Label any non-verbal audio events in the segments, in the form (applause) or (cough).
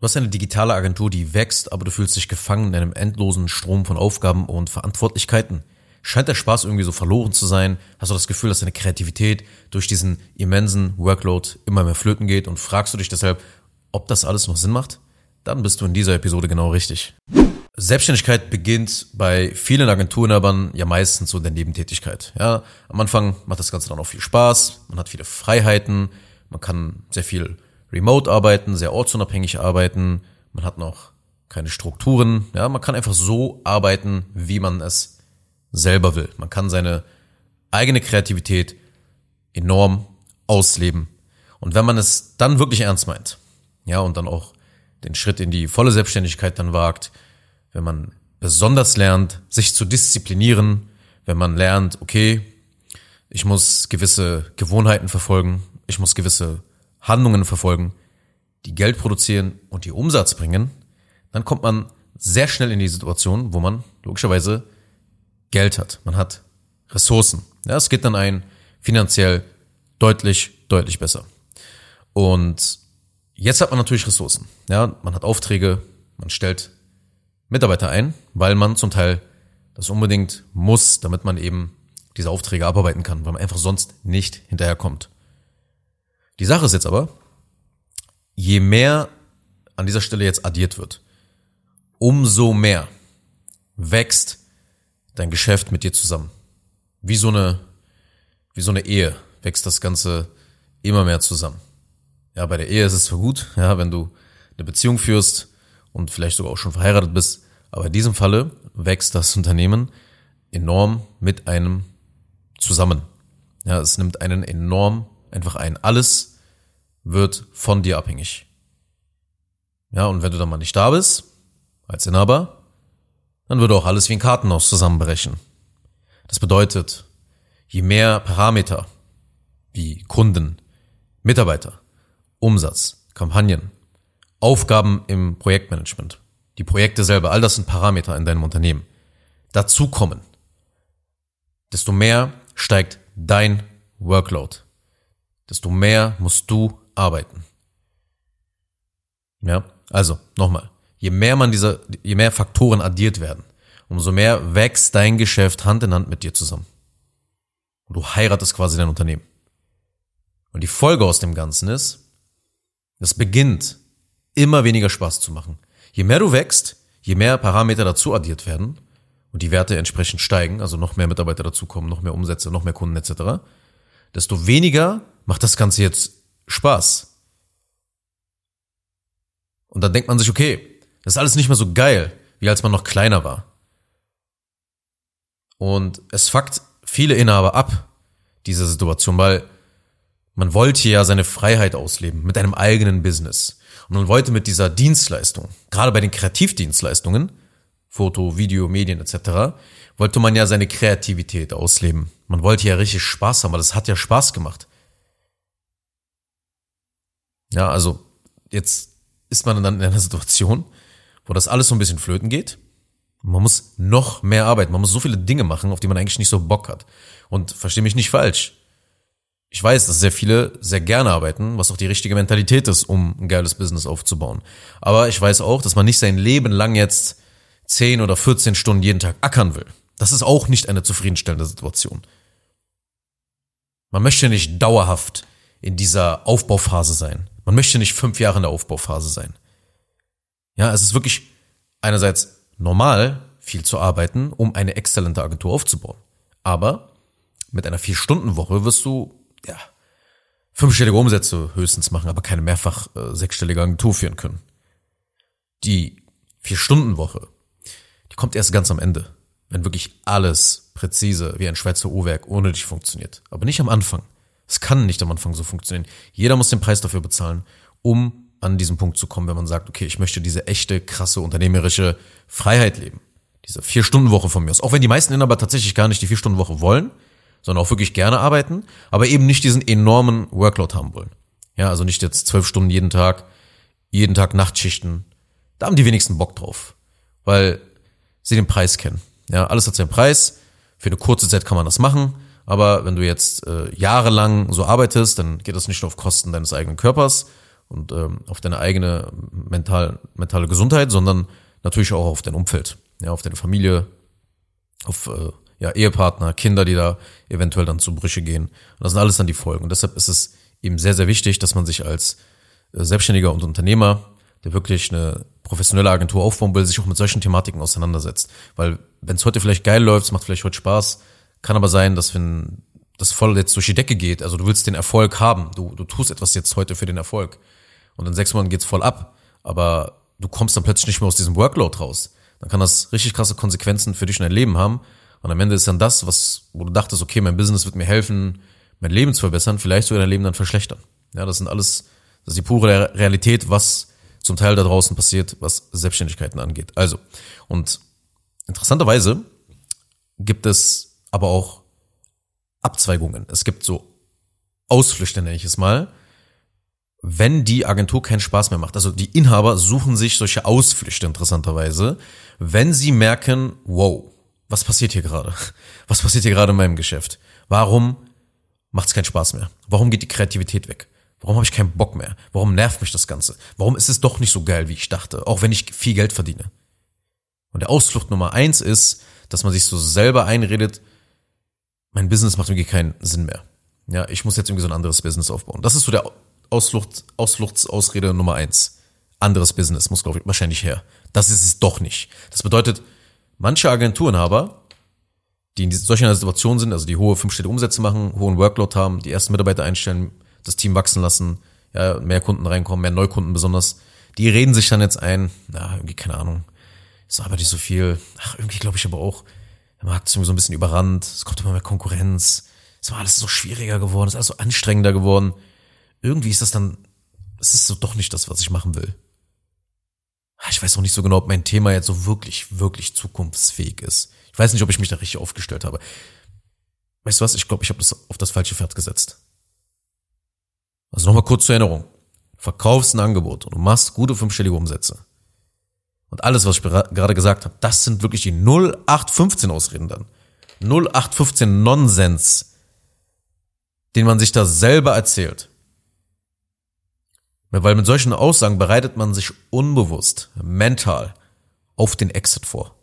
Du hast eine digitale Agentur, die wächst, aber du fühlst dich gefangen in einem endlosen Strom von Aufgaben und Verantwortlichkeiten. Scheint der Spaß irgendwie so verloren zu sein? Hast du das Gefühl, dass deine Kreativität durch diesen immensen Workload immer mehr flöten geht und fragst du dich deshalb, ob das alles noch Sinn macht? Dann bist du in dieser Episode genau richtig. Selbstständigkeit beginnt bei vielen Agenturinhabern ja meistens so in der Nebentätigkeit. Ja, am Anfang macht das Ganze dann auch viel Spaß, man hat viele Freiheiten, man kann sehr viel remote arbeiten, sehr ortsunabhängig arbeiten. Man hat noch keine Strukturen. Ja, man kann einfach so arbeiten, wie man es selber will. Man kann seine eigene Kreativität enorm ausleben. Und wenn man es dann wirklich ernst meint, ja, und dann auch den Schritt in die volle Selbstständigkeit dann wagt, wenn man besonders lernt, sich zu disziplinieren, wenn man lernt, okay, ich muss gewisse Gewohnheiten verfolgen, ich muss gewisse Handlungen verfolgen, die Geld produzieren und die Umsatz bringen, dann kommt man sehr schnell in die Situation, wo man logischerweise Geld hat. Man hat Ressourcen. Ja, es geht dann ein finanziell deutlich, deutlich besser. Und jetzt hat man natürlich Ressourcen. Ja, man hat Aufträge, man stellt Mitarbeiter ein, weil man zum Teil das unbedingt muss, damit man eben diese Aufträge abarbeiten kann, weil man einfach sonst nicht hinterherkommt. Die Sache ist jetzt aber, je mehr an dieser Stelle jetzt addiert wird, umso mehr wächst dein Geschäft mit dir zusammen. Wie so eine, wie so eine Ehe wächst das Ganze immer mehr zusammen. Ja, bei der Ehe ist es zwar gut, ja, wenn du eine Beziehung führst und vielleicht sogar auch schon verheiratet bist, aber in diesem Falle wächst das Unternehmen enorm mit einem zusammen. Ja, es nimmt einen enorm einfach ein. Alles wird von dir abhängig. Ja, und wenn du dann mal nicht da bist, als Inhaber, dann würde auch alles wie ein Kartenhaus zusammenbrechen. Das bedeutet, je mehr Parameter wie Kunden, Mitarbeiter, Umsatz, Kampagnen, Aufgaben im Projektmanagement, die Projekte selber, all das sind Parameter in deinem Unternehmen, dazukommen, desto mehr steigt dein Workload, desto mehr musst du arbeiten. Ja, also nochmal, je mehr man diese, je mehr Faktoren addiert werden, umso mehr wächst dein Geschäft Hand in Hand mit dir zusammen. Und du heiratest quasi dein Unternehmen. Und die Folge aus dem Ganzen ist, es beginnt immer weniger Spaß zu machen. Je mehr du wächst, je mehr Parameter dazu addiert werden und die Werte entsprechend steigen, also noch mehr Mitarbeiter dazukommen, noch mehr Umsätze, noch mehr Kunden etc., desto weniger macht das Ganze jetzt Spaß. Und dann denkt man sich, okay, das ist alles nicht mehr so geil, wie als man noch kleiner war. Und es fuckt viele Inhaber ab, diese Situation, weil man wollte ja seine Freiheit ausleben mit einem eigenen Business. Und man wollte mit dieser Dienstleistung, gerade bei den Kreativdienstleistungen, Foto, Video, Medien etc., wollte man ja seine Kreativität ausleben. Man wollte ja richtig Spaß haben, weil es hat ja Spaß gemacht. Ja, also jetzt ist man dann in einer Situation, wo das alles so ein bisschen flöten geht. Man muss noch mehr arbeiten. Man muss so viele Dinge machen, auf die man eigentlich nicht so Bock hat. Und verstehe mich nicht falsch. Ich weiß, dass sehr viele sehr gerne arbeiten, was auch die richtige Mentalität ist, um ein geiles Business aufzubauen. Aber ich weiß auch, dass man nicht sein Leben lang jetzt 10 oder 14 Stunden jeden Tag ackern will. Das ist auch nicht eine zufriedenstellende Situation. Man möchte nicht dauerhaft in dieser Aufbauphase sein. Man möchte nicht fünf Jahre in der Aufbauphase sein. Ja, es ist wirklich einerseits normal, viel zu arbeiten, um eine exzellente Agentur aufzubauen. Aber mit einer Vier-Stunden-Woche wirst du, ja, fünfstellige Umsätze höchstens machen, aber keine mehrfach äh, sechsstellige Agentur führen können. Die Vier-Stunden-Woche, die kommt erst ganz am Ende, wenn wirklich alles präzise wie ein Schweizer Uhrwerk ohne dich funktioniert. Aber nicht am Anfang. Es kann nicht am Anfang so funktionieren. Jeder muss den Preis dafür bezahlen, um an diesen Punkt zu kommen, wenn man sagt, okay, ich möchte diese echte, krasse, unternehmerische Freiheit leben. Diese Vier-Stunden-Woche von mir aus. Auch wenn die meisten Inhaber tatsächlich gar nicht die Vier-Stunden-Woche wollen, sondern auch wirklich gerne arbeiten, aber eben nicht diesen enormen Workload haben wollen. Ja, also nicht jetzt zwölf Stunden jeden Tag, jeden Tag Nachtschichten. Da haben die wenigsten Bock drauf, weil sie den Preis kennen. Ja, alles hat seinen Preis. Für eine kurze Zeit kann man das machen. Aber wenn du jetzt äh, jahrelang so arbeitest, dann geht das nicht nur auf Kosten deines eigenen Körpers und ähm, auf deine eigene mental, mentale Gesundheit, sondern natürlich auch auf dein Umfeld, ja, auf deine Familie, auf äh, ja, Ehepartner, Kinder, die da eventuell dann zu Brüche gehen. Und das sind alles dann die Folgen. Und deshalb ist es eben sehr, sehr wichtig, dass man sich als äh, Selbstständiger und Unternehmer, der wirklich eine professionelle Agentur aufbauen will, sich auch mit solchen Thematiken auseinandersetzt. Weil wenn es heute vielleicht geil läuft, es macht vielleicht heute Spaß, kann aber sein, dass wenn das voll jetzt durch die Decke geht, also du willst den Erfolg haben, du, du tust etwas jetzt heute für den Erfolg und in sechs Monaten geht's voll ab, aber du kommst dann plötzlich nicht mehr aus diesem Workload raus, dann kann das richtig krasse Konsequenzen für dich und dein Leben haben und am Ende ist dann das, was, wo du dachtest, okay, mein Business wird mir helfen, mein Leben zu verbessern, vielleicht sogar dein Leben dann verschlechtern. Ja, das sind alles, das ist die pure Realität, was zum Teil da draußen passiert, was Selbstständigkeiten angeht. Also, und interessanterweise gibt es aber auch Abzweigungen. Es gibt so Ausflüchte, nenne ich es mal, wenn die Agentur keinen Spaß mehr macht. Also die Inhaber suchen sich solche Ausflüchte interessanterweise, wenn sie merken, wow, was passiert hier gerade? Was passiert hier gerade in meinem Geschäft? Warum macht es keinen Spaß mehr? Warum geht die Kreativität weg? Warum habe ich keinen Bock mehr? Warum nervt mich das Ganze? Warum ist es doch nicht so geil, wie ich dachte, auch wenn ich viel Geld verdiene? Und der Ausflucht Nummer eins ist, dass man sich so selber einredet, mein Business macht irgendwie keinen Sinn mehr. Ja, ich muss jetzt irgendwie so ein anderes Business aufbauen. Das ist so der Ausflucht, Ausfluchtsausrede Nummer eins. Anderes Business muss, glaube ich, wahrscheinlich her. Das ist es doch nicht. Das bedeutet, manche Agenturenhaber, die in solch einer Situation sind, also die hohe fünfstellige Umsätze machen, hohen Workload haben, die ersten Mitarbeiter einstellen, das Team wachsen lassen, ja, mehr Kunden reinkommen, mehr Neukunden besonders, die reden sich dann jetzt ein, na, irgendwie, keine Ahnung, ist aber nicht so viel. Ach, irgendwie glaube ich aber auch, der Markt ist irgendwie so ein bisschen überrannt, es kommt immer mehr Konkurrenz, es war alles so schwieriger geworden, es ist alles so anstrengender geworden. Irgendwie ist das dann, es ist so doch nicht das, was ich machen will. Ich weiß auch nicht so genau, ob mein Thema jetzt so wirklich, wirklich zukunftsfähig ist. Ich weiß nicht, ob ich mich da richtig aufgestellt habe. Weißt du was? Ich glaube, ich habe das auf das falsche Pferd gesetzt. Also nochmal kurz zur Erinnerung. Verkaufst ein Angebot und du machst gute fünfstellige Umsätze. Und alles, was ich gerade gesagt habe, das sind wirklich die 0815 Ausreden dann. 0815 Nonsens, den man sich da selber erzählt. Weil mit solchen Aussagen bereitet man sich unbewusst, mental auf den Exit vor.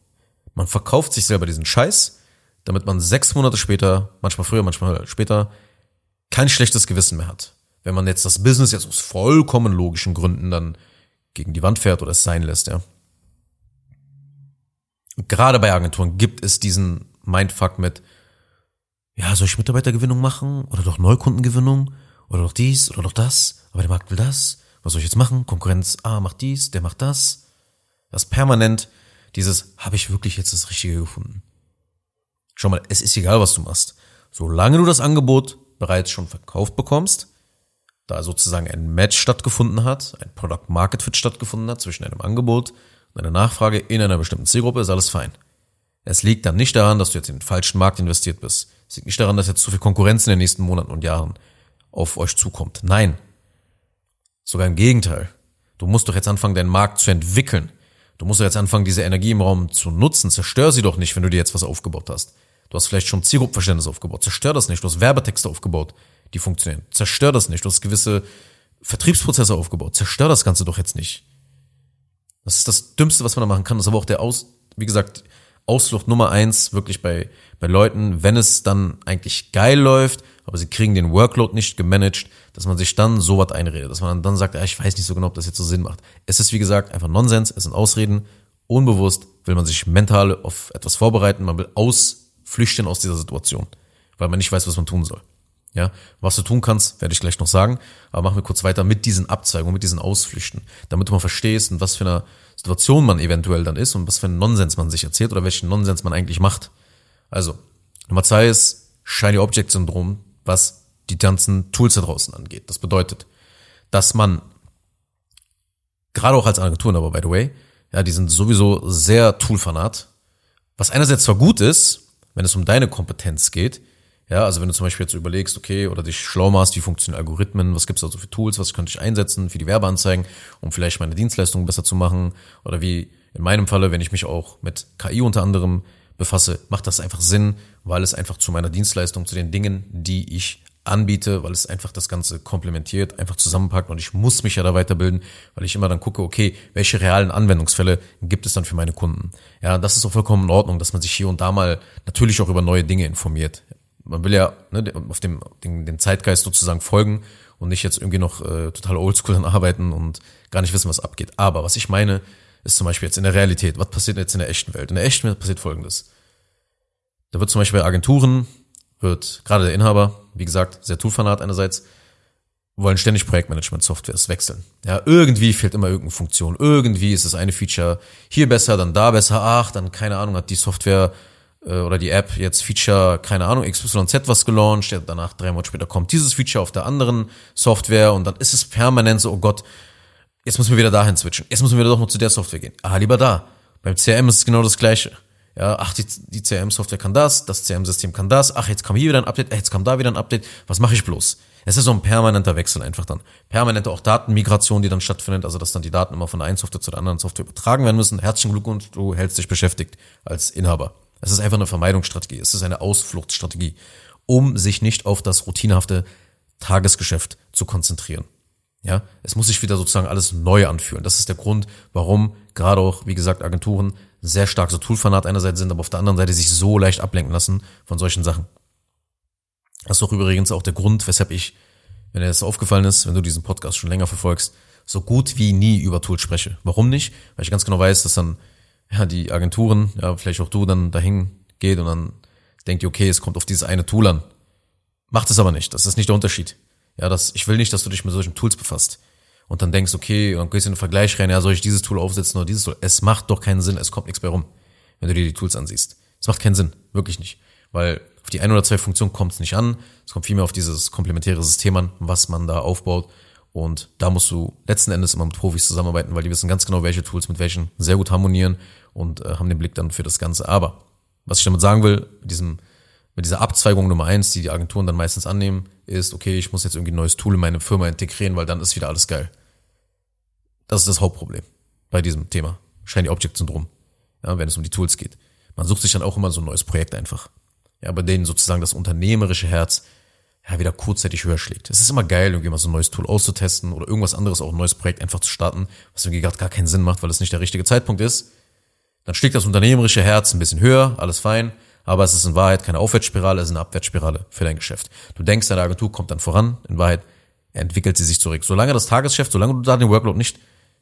Man verkauft sich selber diesen Scheiß, damit man sechs Monate später, manchmal früher, manchmal später, kein schlechtes Gewissen mehr hat. Wenn man jetzt das Business jetzt aus vollkommen logischen Gründen dann gegen die Wand fährt oder es sein lässt, ja. Gerade bei Agenturen gibt es diesen Mindfuck mit, ja, soll ich Mitarbeitergewinnung machen oder doch Neukundengewinnung oder doch dies oder doch das? aber der Markt will das. Was soll ich jetzt machen? Konkurrenz A macht dies, der macht das. Das permanent dieses, habe ich wirklich jetzt das Richtige gefunden? Schau mal, es ist egal, was du machst. Solange du das Angebot bereits schon verkauft bekommst, da sozusagen ein Match stattgefunden hat, ein Product Market Fit stattgefunden hat zwischen einem Angebot und einer Nachfrage in einer bestimmten Zielgruppe, ist alles fein. Es liegt dann nicht daran, dass du jetzt in den falschen Markt investiert bist. Es liegt nicht daran, dass jetzt zu viel Konkurrenz in den nächsten Monaten und Jahren auf euch zukommt. Nein, Sogar im Gegenteil. Du musst doch jetzt anfangen, deinen Markt zu entwickeln. Du musst doch jetzt anfangen, diese Energie im Raum zu nutzen. Zerstör sie doch nicht, wenn du dir jetzt was aufgebaut hast. Du hast vielleicht schon Zielgruppenverständnis aufgebaut. Zerstör das nicht. Du hast Werbetexte aufgebaut, die funktionieren. Zerstör das nicht. Du hast gewisse Vertriebsprozesse aufgebaut. Zerstör das Ganze doch jetzt nicht. Das ist das Dümmste, was man da machen kann. Das ist aber auch der Aus, wie gesagt, Ausflucht Nummer eins wirklich bei, bei Leuten, wenn es dann eigentlich geil läuft, aber sie kriegen den Workload nicht gemanagt, dass man sich dann so was einredet, dass man dann sagt, ja, ich weiß nicht so genau, ob das jetzt so Sinn macht. Es ist wie gesagt einfach Nonsens, es sind Ausreden. Unbewusst will man sich mental auf etwas vorbereiten, man will ausflüchten aus dieser Situation, weil man nicht weiß, was man tun soll. Ja, was du tun kannst, werde ich gleich noch sagen, aber machen wir kurz weiter mit diesen Abzweigungen, mit diesen Ausflüchten, damit du mal verstehst, in was für einer Situation man eventuell dann ist und was für einen Nonsens man sich erzählt oder welchen Nonsens man eigentlich macht. Also, Nummer zwei ist Shiny Object Syndrom, was die ganzen Tools da draußen angeht. Das bedeutet, dass man gerade auch als Agenturen, aber by the way, ja, die sind sowieso sehr Toolfanat, was einerseits zwar gut ist, wenn es um deine Kompetenz geht, ja, also wenn du zum Beispiel jetzt überlegst, okay, oder dich schlau machst, wie funktionieren Algorithmen, was gibt's da so für Tools, was könnte ich einsetzen für die Werbeanzeigen, um vielleicht meine Dienstleistungen besser zu machen, oder wie in meinem Falle, wenn ich mich auch mit KI unter anderem befasse, macht das einfach Sinn, weil es einfach zu meiner Dienstleistung, zu den Dingen, die ich anbiete, weil es einfach das Ganze komplementiert, einfach zusammenpackt und ich muss mich ja da weiterbilden, weil ich immer dann gucke, okay, welche realen Anwendungsfälle gibt es dann für meine Kunden? Ja, das ist auch vollkommen in Ordnung, dass man sich hier und da mal natürlich auch über neue Dinge informiert. Man will ja ne, auf dem, den, den Zeitgeist sozusagen folgen und nicht jetzt irgendwie noch äh, total oldschool dann arbeiten und gar nicht wissen, was abgeht. Aber was ich meine, ist zum Beispiel jetzt in der Realität. Was passiert jetzt in der echten Welt? In der echten Welt passiert Folgendes. Da wird zum Beispiel bei Agenturen, wird gerade der Inhaber, wie gesagt, sehr Toolfanat einerseits, wollen ständig Projektmanagement-Softwares wechseln. Ja, irgendwie fehlt immer irgendeine Funktion. Irgendwie ist das eine Feature hier besser, dann da besser. Ach, dann keine Ahnung, hat die Software oder die App jetzt Feature, keine Ahnung, XYZ was gelauncht. Ja, danach drei Monate später kommt dieses Feature auf der anderen Software und dann ist es permanent so, oh Gott, jetzt müssen wir wieder dahin switchen. Jetzt müssen wir doch noch zu der Software gehen. Ah, lieber da. Beim CRM ist es genau das Gleiche. Ja, ach, die, die CRM-Software kann das, das CRM-System kann das, ach, jetzt kam hier wieder ein Update, jetzt kam da wieder ein Update, was mache ich bloß? Es ist so ein permanenter Wechsel einfach dann. Permanente auch Datenmigration, die dann stattfindet, also dass dann die Daten immer von der einen Software zu der anderen Software übertragen werden müssen. Herzlichen Glückwunsch, du hältst dich beschäftigt als Inhaber. Es ist einfach eine Vermeidungsstrategie, es ist eine Ausfluchtsstrategie, um sich nicht auf das routinehafte Tagesgeschäft zu konzentrieren. Ja, es muss sich wieder sozusagen alles neu anfühlen. Das ist der Grund, warum gerade auch, wie gesagt, Agenturen sehr stark so Toolfanat einerseits sind, aber auf der anderen Seite sich so leicht ablenken lassen von solchen Sachen. Das ist doch übrigens auch der Grund, weshalb ich, wenn dir das aufgefallen ist, wenn du diesen Podcast schon länger verfolgst, so gut wie nie über Tools spreche. Warum nicht? Weil ich ganz genau weiß, dass dann ja die Agenturen, ja vielleicht auch du dann dahin geht und dann denkt ihr, okay, es kommt auf dieses eine Tool an. Macht es aber nicht. Das ist nicht der Unterschied. Ja, das, ich will nicht, dass du dich mit solchen Tools befasst und dann denkst, okay, und gehst in den Vergleich rein, ja, soll ich dieses Tool aufsetzen oder dieses Tool? Es macht doch keinen Sinn, es kommt nichts bei rum, wenn du dir die Tools ansiehst. Es macht keinen Sinn, wirklich nicht. Weil auf die ein oder zwei Funktionen kommt es nicht an, es kommt vielmehr auf dieses komplementäre System an, was man da aufbaut. Und da musst du letzten Endes immer mit Profis zusammenarbeiten, weil die wissen ganz genau, welche Tools mit welchen sehr gut harmonieren und äh, haben den Blick dann für das Ganze. Aber was ich damit sagen will, mit diesem mit dieser Abzweigung Nummer eins, die die Agenturen dann meistens annehmen, ist, okay, ich muss jetzt irgendwie ein neues Tool in meine Firma integrieren, weil dann ist wieder alles geil. Das ist das Hauptproblem bei diesem Thema. Shiny Object Syndrom. Ja, wenn es um die Tools geht. Man sucht sich dann auch immer so ein neues Projekt einfach. Ja, bei denen sozusagen das unternehmerische Herz ja, wieder kurzzeitig höher schlägt. Es ist immer geil, irgendwie mal so ein neues Tool auszutesten oder irgendwas anderes, auch ein neues Projekt einfach zu starten, was irgendwie gerade gar keinen Sinn macht, weil es nicht der richtige Zeitpunkt ist. Dann schlägt das unternehmerische Herz ein bisschen höher, alles fein, aber es ist in Wahrheit keine Aufwärtsspirale, es ist eine Abwärtsspirale für dein Geschäft. Du denkst, deine Agentur kommt dann voran, in Wahrheit entwickelt sie sich zurück. Solange das Tagesgeschäft, solange du da den Workload nicht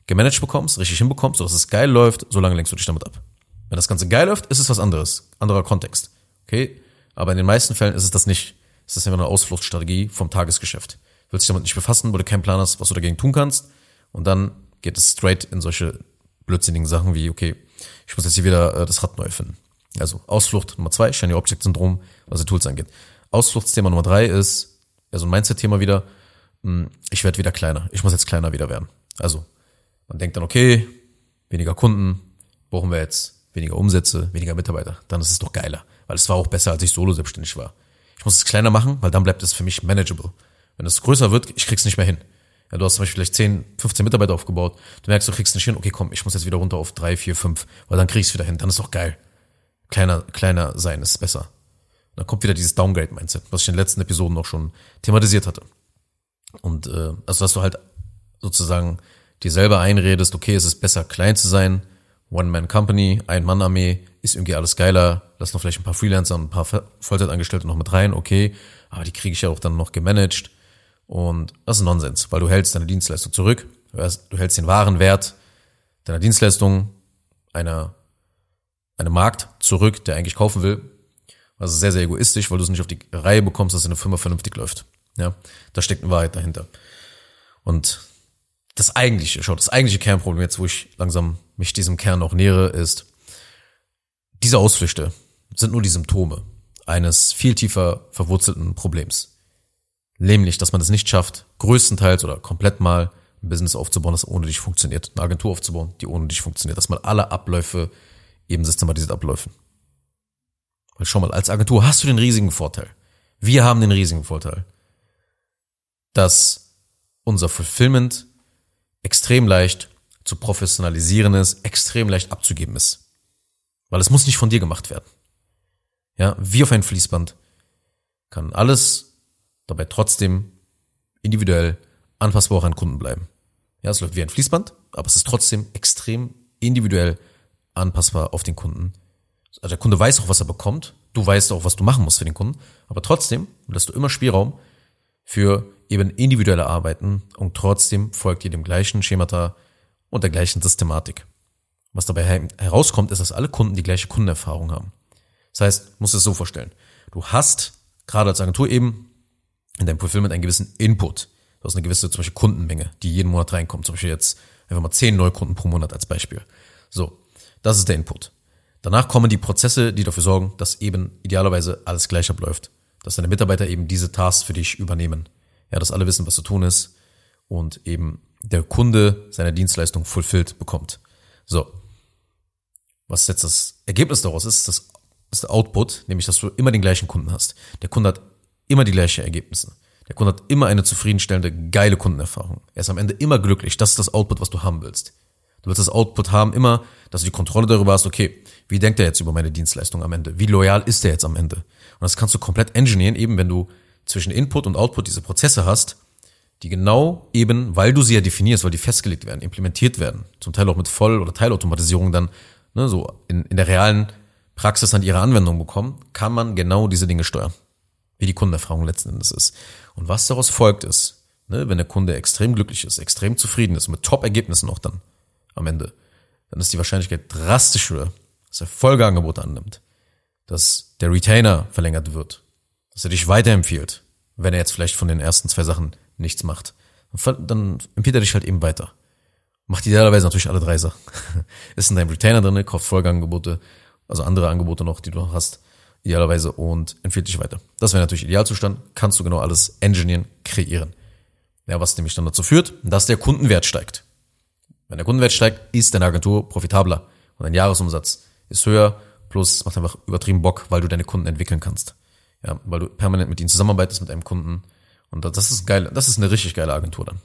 gemanagt bekommst, richtig hinbekommst, sodass es geil läuft, solange lenkst du dich damit ab. Wenn das Ganze geil läuft, ist es was anderes. Anderer Kontext. Okay? Aber in den meisten Fällen ist es das nicht. Ist einfach eine Ausfluchtstrategie vom Tagesgeschäft. Du willst dich damit nicht befassen, wo du keinen Plan hast, was du dagegen tun kannst. Und dann geht es straight in solche blödsinnigen Sachen wie, okay, ich muss jetzt hier wieder äh, das Rad neu finden. Also Ausflucht Nummer zwei, Shiny Object Syndrom, was die Tools angeht. Ausfluchtsthema Nummer drei ist, also ein Mindset-Thema wieder, hm, ich werde wieder kleiner. Ich muss jetzt kleiner wieder werden. Also man denkt dann, okay, weniger Kunden, brauchen wir jetzt weniger Umsätze, weniger Mitarbeiter. Dann ist es doch geiler, weil es war auch besser, als ich solo selbstständig war. Ich muss es kleiner machen, weil dann bleibt es für mich manageable. Wenn es größer wird, ich krieg's nicht mehr hin. Ja, du hast zum Beispiel vielleicht 10, 15 Mitarbeiter aufgebaut. Du merkst, du kriegst nicht hin. Okay, komm, ich muss jetzt wieder runter auf 3, 4, 5, weil dann krieg ich's wieder hin. Dann ist doch geil. Kleiner, kleiner sein ist besser. Und dann kommt wieder dieses Downgrade-Mindset, was ich in den letzten Episoden auch schon thematisiert hatte. Und äh, also dass du halt sozusagen dir selber einredest, okay, es ist besser klein zu sein, One-Man-Company, Ein-Mann-Armee, ist irgendwie alles geiler, lass noch vielleicht ein paar Freelancer und ein paar Vollzeitangestellte noch mit rein, okay, aber die kriege ich ja auch dann noch gemanagt. Und das ist Nonsens, weil du hältst deine Dienstleistung zurück, du hältst den wahren Wert deiner Dienstleistung einer, einem Markt zurück, der eigentlich kaufen will, das ist sehr, sehr egoistisch, weil du es nicht auf die Reihe bekommst, dass eine Firma vernünftig läuft. Ja, da steckt eine Wahrheit dahinter. Und das eigentliche, schau, das eigentliche Kernproblem jetzt, wo ich langsam mich diesem Kern auch nähere, ist, diese Ausflüchte sind nur die Symptome eines viel tiefer verwurzelten Problems. Nämlich, dass man es nicht schafft, größtenteils oder komplett mal ein Business aufzubauen, das ohne dich funktioniert. Eine Agentur aufzubauen, die ohne dich funktioniert. Dass man alle Abläufe eben systematisiert abläufen. Weil schau mal, als Agentur hast du den riesigen Vorteil. Wir haben den riesigen Vorteil, dass unser Fulfillment extrem leicht zu professionalisieren ist, extrem leicht abzugeben ist. Weil es muss nicht von dir gemacht werden. Ja, wie auf ein Fließband kann alles dabei trotzdem individuell anpassbar auch an Kunden bleiben. Ja, es läuft wie ein Fließband, aber es ist trotzdem extrem individuell anpassbar auf den Kunden. Also der Kunde weiß auch, was er bekommt. Du weißt auch, was du machen musst für den Kunden. Aber trotzdem lässt du immer Spielraum für eben individuelle Arbeiten und trotzdem folgt ihr dem gleichen Schemata und der gleichen Systematik. Was dabei herauskommt, ist, dass alle Kunden die gleiche Kundenerfahrung haben. Das heißt, musst du es so vorstellen. Du hast gerade als Agentur eben in deinem Fulfillment einen gewissen Input. Du hast eine gewisse zum Beispiel Kundenmenge, die jeden Monat reinkommt. Zum Beispiel jetzt einfach mal zehn Neukunden pro Monat als Beispiel. So, das ist der Input. Danach kommen die Prozesse, die dafür sorgen, dass eben idealerweise alles gleich abläuft. Dass deine Mitarbeiter eben diese Tasks für dich übernehmen. Ja, dass alle wissen, was zu tun ist und eben der Kunde seine Dienstleistung fulfilled bekommt. So. Was jetzt das Ergebnis daraus ist, das ist Output, nämlich dass du immer den gleichen Kunden hast. Der Kunde hat immer die gleichen Ergebnisse. Der Kunde hat immer eine zufriedenstellende, geile Kundenerfahrung. Er ist am Ende immer glücklich. Das ist das Output, was du haben willst. Du willst das Output haben immer, dass du die Kontrolle darüber hast, okay, wie denkt er jetzt über meine Dienstleistung am Ende? Wie loyal ist er jetzt am Ende? Und das kannst du komplett engineeren, eben wenn du zwischen Input und Output diese Prozesse hast, die genau eben, weil du sie ja definierst, weil die festgelegt werden, implementiert werden, zum Teil auch mit Voll- oder Teilautomatisierung dann, ne, so in, in der realen Praxis dann ihre Anwendung bekommen, kann man genau diese Dinge steuern. Wie die Kundenerfahrung letzten Endes ist. Und was daraus folgt ist, ne, wenn der Kunde extrem glücklich ist, extrem zufrieden ist, mit Top-Ergebnissen auch dann am Ende, dann ist die Wahrscheinlichkeit drastisch höher, dass er Folgeangebote annimmt, dass der Retainer verlängert wird, dass er dich weiterempfiehlt, wenn er jetzt vielleicht von den ersten zwei Sachen nichts macht. Dann empfiehlt er dich halt eben weiter. Macht idealerweise natürlich alle drei Sachen. (laughs) ist in deinem Retainer drin, kauft Folgeangebote, also andere Angebote noch, die du noch hast, idealerweise und empfiehlt dich weiter. Das wäre natürlich Idealzustand, kannst du genau alles engineeren, kreieren. Ja, was nämlich dann dazu führt, dass der Kundenwert steigt. Wenn der Kundenwert steigt, ist deine Agentur profitabler und dein Jahresumsatz ist höher, plus es macht einfach übertrieben Bock, weil du deine Kunden entwickeln kannst. Ja, weil du permanent mit ihnen zusammenarbeitest, mit einem Kunden. Und das ist geil, das ist eine richtig geile Agentur dann.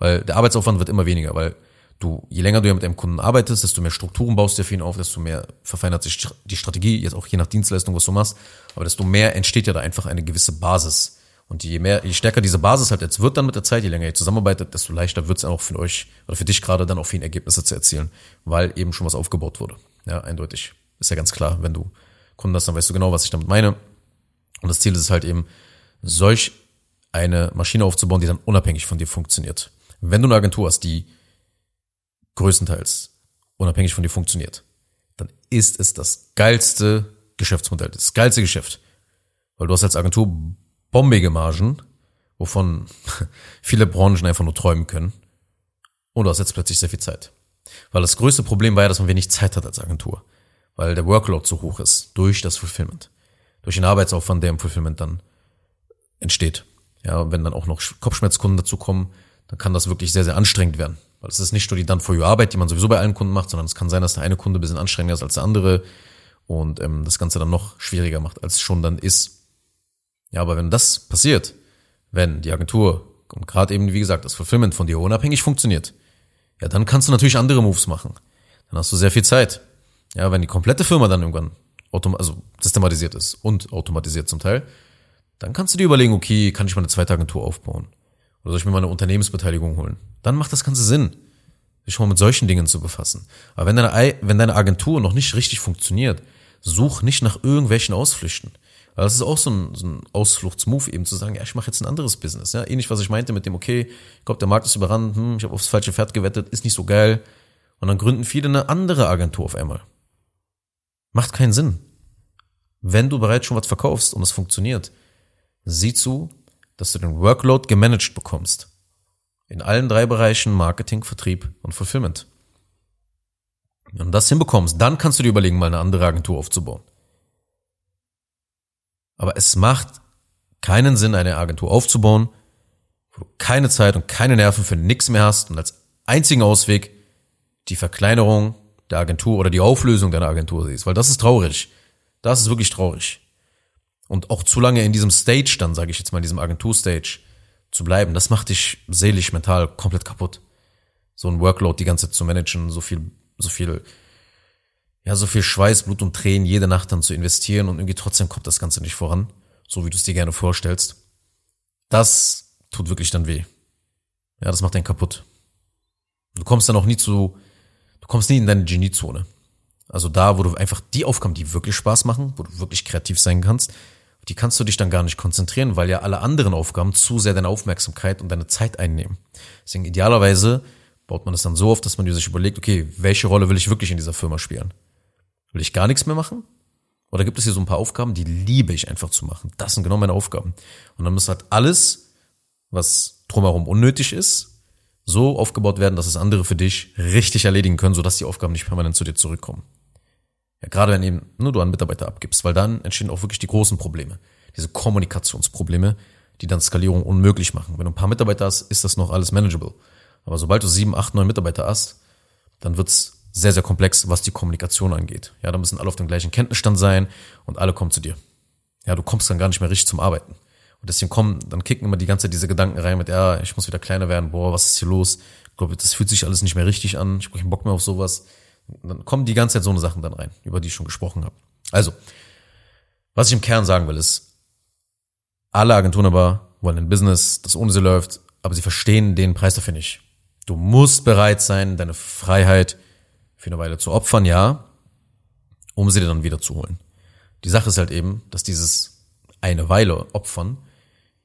Weil der Arbeitsaufwand wird immer weniger, weil du, je länger du ja mit einem Kunden arbeitest, desto mehr Strukturen baust du für ihn auf, desto mehr verfeinert sich die Strategie, jetzt auch je nach Dienstleistung, was du machst, aber desto mehr entsteht ja da einfach eine gewisse Basis. Und je mehr, je stärker diese Basis halt jetzt wird dann mit der Zeit, je länger ihr zusammenarbeitet, desto leichter wird es auch für euch oder für dich gerade dann auch für ihn Ergebnisse zu erzielen, weil eben schon was aufgebaut wurde. Ja, eindeutig. Ist ja ganz klar, wenn du Kunden hast, dann weißt du genau, was ich damit meine. Und das Ziel ist es halt eben, solch eine Maschine aufzubauen, die dann unabhängig von dir funktioniert. Wenn du eine Agentur hast, die größtenteils unabhängig von dir funktioniert, dann ist es das geilste Geschäftsmodell, das geilste Geschäft. Weil du hast als Agentur bombige Margen, wovon (laughs) viele Branchen einfach nur träumen können. Und du hast jetzt plötzlich sehr viel Zeit. Weil das größte Problem war ja, dass man wenig Zeit hat als Agentur. Weil der Workload zu hoch ist durch das Fulfillment. Durch den Arbeitsaufwand, der im Fulfillment dann entsteht. Ja, wenn dann auch noch Kopfschmerzkunden dazu kommen, dann kann das wirklich sehr, sehr anstrengend werden. Weil es ist nicht nur die dann for you Arbeit, die man sowieso bei allen Kunden macht, sondern es kann sein, dass der eine Kunde ein bisschen anstrengender ist als der andere und ähm, das Ganze dann noch schwieriger macht, als es schon dann ist. Ja, aber wenn das passiert, wenn die Agentur und gerade eben, wie gesagt, das Fulfillment von dir unabhängig funktioniert, ja, dann kannst du natürlich andere Moves machen. Dann hast du sehr viel Zeit. Ja, wenn die komplette Firma dann irgendwann also systematisiert ist und automatisiert zum Teil, dann kannst du dir überlegen, okay, kann ich mal eine zweite Agentur aufbauen? Oder soll ich mir mal eine Unternehmensbeteiligung holen? Dann macht das Ganze Sinn, sich mal mit solchen Dingen zu befassen. Aber wenn deine, wenn deine Agentur noch nicht richtig funktioniert, such nicht nach irgendwelchen Ausflüchten. Weil das ist auch so ein, so ein Ausfluchtsmove, eben zu sagen, ja, ich mache jetzt ein anderes Business. Ja, ähnlich, was ich meinte mit dem, okay, ich glaube, der Markt ist überrannt, hm, ich habe aufs falsche Pferd gewettet, ist nicht so geil. Und dann gründen viele eine andere Agentur auf einmal. Macht keinen Sinn. Wenn du bereits schon was verkaufst und es funktioniert, sieh zu, dass du den Workload gemanagt bekommst. In allen drei Bereichen Marketing, Vertrieb und Fulfillment. Wenn du das hinbekommst, dann kannst du dir überlegen, mal eine andere Agentur aufzubauen. Aber es macht keinen Sinn, eine Agentur aufzubauen, wo du keine Zeit und keine Nerven für nichts mehr hast und als einzigen Ausweg die Verkleinerung der Agentur oder die Auflösung deiner Agentur siehst. Weil das ist traurig. Das ist wirklich traurig und auch zu lange in diesem Stage dann, sage ich jetzt mal, in diesem Agentur-Stage zu bleiben, das macht dich seelisch, mental komplett kaputt. So ein Workload die ganze Zeit zu managen, so viel, so viel, ja, so viel Schweiß, Blut und Tränen jede Nacht dann zu investieren und irgendwie trotzdem kommt das Ganze nicht voran, so wie du es dir gerne vorstellst. das tut wirklich dann weh. Ja, das macht einen kaputt. Du kommst dann auch nie zu, du kommst nie in deine Geniezone. Also da, wo du einfach die Aufgaben, die wirklich Spaß machen, wo du wirklich kreativ sein kannst, die kannst du dich dann gar nicht konzentrieren, weil ja alle anderen Aufgaben zu sehr deine Aufmerksamkeit und deine Zeit einnehmen. Deswegen idealerweise baut man es dann so auf, dass man sich überlegt, okay, welche Rolle will ich wirklich in dieser Firma spielen? Will ich gar nichts mehr machen? Oder gibt es hier so ein paar Aufgaben, die liebe ich einfach zu machen? Das sind genau meine Aufgaben. Und dann muss halt alles, was drumherum unnötig ist, so aufgebaut werden, dass es andere für dich richtig erledigen können, sodass die Aufgaben nicht permanent zu dir zurückkommen. Ja, gerade wenn eben nur du einen Mitarbeiter abgibst, weil dann entstehen auch wirklich die großen Probleme. Diese Kommunikationsprobleme, die dann Skalierung unmöglich machen. Wenn du ein paar Mitarbeiter hast, ist das noch alles manageable. Aber sobald du sieben, acht, neun Mitarbeiter hast, dann wird's sehr, sehr komplex, was die Kommunikation angeht. Ja, da müssen alle auf dem gleichen Kenntnisstand sein und alle kommen zu dir. Ja, du kommst dann gar nicht mehr richtig zum Arbeiten. Und deswegen kommen, dann kicken immer die ganze Zeit diese Gedanken rein mit, ja, ich muss wieder kleiner werden, boah, was ist hier los? Ich glaube, das fühlt sich alles nicht mehr richtig an, ich habe keinen Bock mehr auf sowas dann kommen die ganze Zeit so eine Sachen dann rein, über die ich schon gesprochen habe. Also, was ich im Kern sagen will, ist, alle Agenturen aber wollen ein Business, das ohne sie läuft, aber sie verstehen den Preis dafür nicht. Du musst bereit sein, deine Freiheit für eine Weile zu opfern, ja, um sie dir dann wieder zu holen. Die Sache ist halt eben, dass dieses eine Weile opfern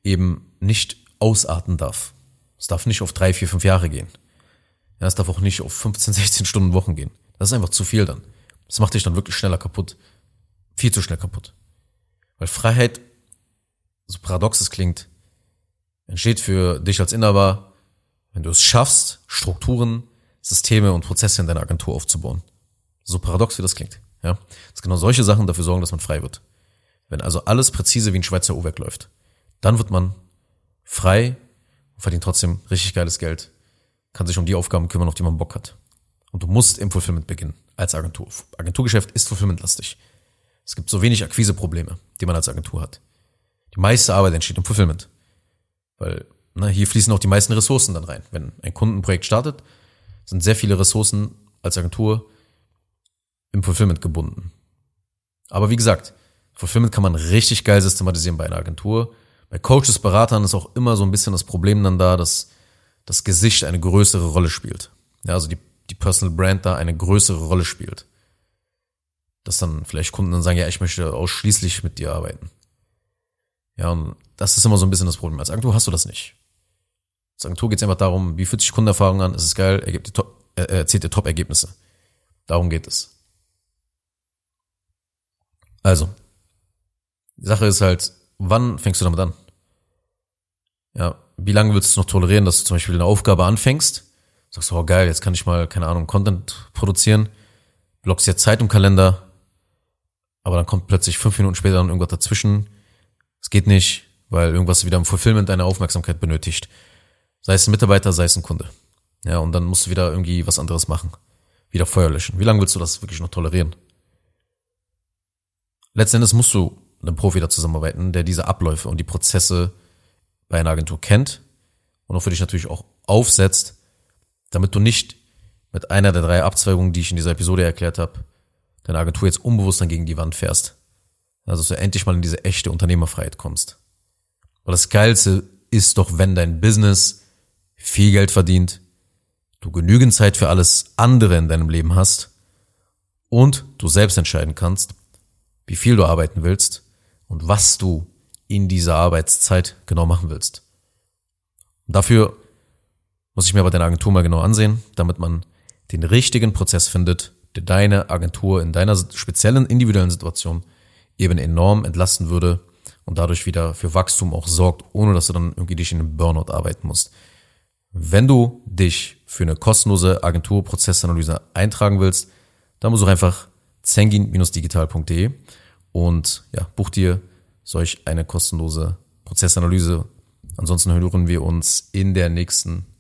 eben nicht ausarten darf. Es darf nicht auf drei, vier, fünf Jahre gehen. Ja, es darf auch nicht auf 15, 16 Stunden Wochen gehen. Das ist einfach zu viel dann. Das macht dich dann wirklich schneller kaputt. Viel zu schnell kaputt. Weil Freiheit, so paradox es klingt, entsteht für dich als Inhaber, wenn du es schaffst, Strukturen, Systeme und Prozesse in deiner Agentur aufzubauen. So paradox wie das klingt. Ja, dass genau solche Sachen dafür sorgen, dass man frei wird. Wenn also alles präzise wie ein Schweizer Uhrwerk läuft, dann wird man frei und verdient trotzdem richtig geiles Geld, kann sich um die Aufgaben kümmern, auf die man Bock hat. Und du musst im Fulfillment beginnen als Agentur. Agenturgeschäft ist Fulfillment-lastig. Es gibt so wenig Akquiseprobleme, die man als Agentur hat. Die meiste Arbeit entsteht im Fulfillment. Weil na, ne, hier fließen auch die meisten Ressourcen dann rein. Wenn ein Kundenprojekt startet, sind sehr viele Ressourcen als Agentur im Fulfillment gebunden. Aber wie gesagt, Fulfillment kann man richtig geil systematisieren bei einer Agentur. Bei Coaches, Beratern ist auch immer so ein bisschen das Problem dann da, dass das Gesicht eine größere Rolle spielt. Ja, also die die Personal Brand da eine größere Rolle spielt. Dass dann vielleicht Kunden dann sagen, ja, ich möchte ausschließlich mit dir arbeiten. Ja, und das ist immer so ein bisschen das Problem. Als Agentur hast du das nicht. Als Agentur geht es einfach darum, wie fühlt sich Kundenerfahrung an, es ist geil, er, gibt Top, er erzählt dir Top-Ergebnisse. Darum geht es. Also, die Sache ist halt, wann fängst du damit an? Ja, wie lange willst du es noch tolerieren, dass du zum Beispiel eine Aufgabe anfängst Sagst du, oh geil, jetzt kann ich mal, keine Ahnung, Content produzieren, blockst jetzt Zeit im Kalender, aber dann kommt plötzlich fünf Minuten später dann irgendwas dazwischen. Es geht nicht, weil irgendwas wieder im Fulfillment deine Aufmerksamkeit benötigt. Sei es ein Mitarbeiter, sei es ein Kunde. Ja, und dann musst du wieder irgendwie was anderes machen. Wieder Feuer löschen. Wie lange willst du das wirklich noch tolerieren? Letztendlich musst du mit einem Profi da zusammenarbeiten, der diese Abläufe und die Prozesse bei einer Agentur kennt und auch für dich natürlich auch aufsetzt, damit du nicht mit einer der drei Abzweigungen, die ich in dieser Episode erklärt habe, deine Agentur jetzt unbewusst dann gegen die Wand fährst. Also dass du endlich mal in diese echte Unternehmerfreiheit kommst. Weil das Geilste ist doch, wenn dein Business viel Geld verdient, du genügend Zeit für alles andere in deinem Leben hast und du selbst entscheiden kannst, wie viel du arbeiten willst und was du in dieser Arbeitszeit genau machen willst. Und dafür muss ich mir aber deine Agentur mal genau ansehen, damit man den richtigen Prozess findet, der deine Agentur in deiner speziellen individuellen Situation eben enorm entlasten würde und dadurch wieder für Wachstum auch sorgt, ohne dass du dann irgendwie dich in einem Burnout arbeiten musst. Wenn du dich für eine kostenlose Agenturprozessanalyse eintragen willst, dann du einfach zengin-digital.de und ja, buch dir solch eine kostenlose Prozessanalyse. Ansonsten hören wir uns in der nächsten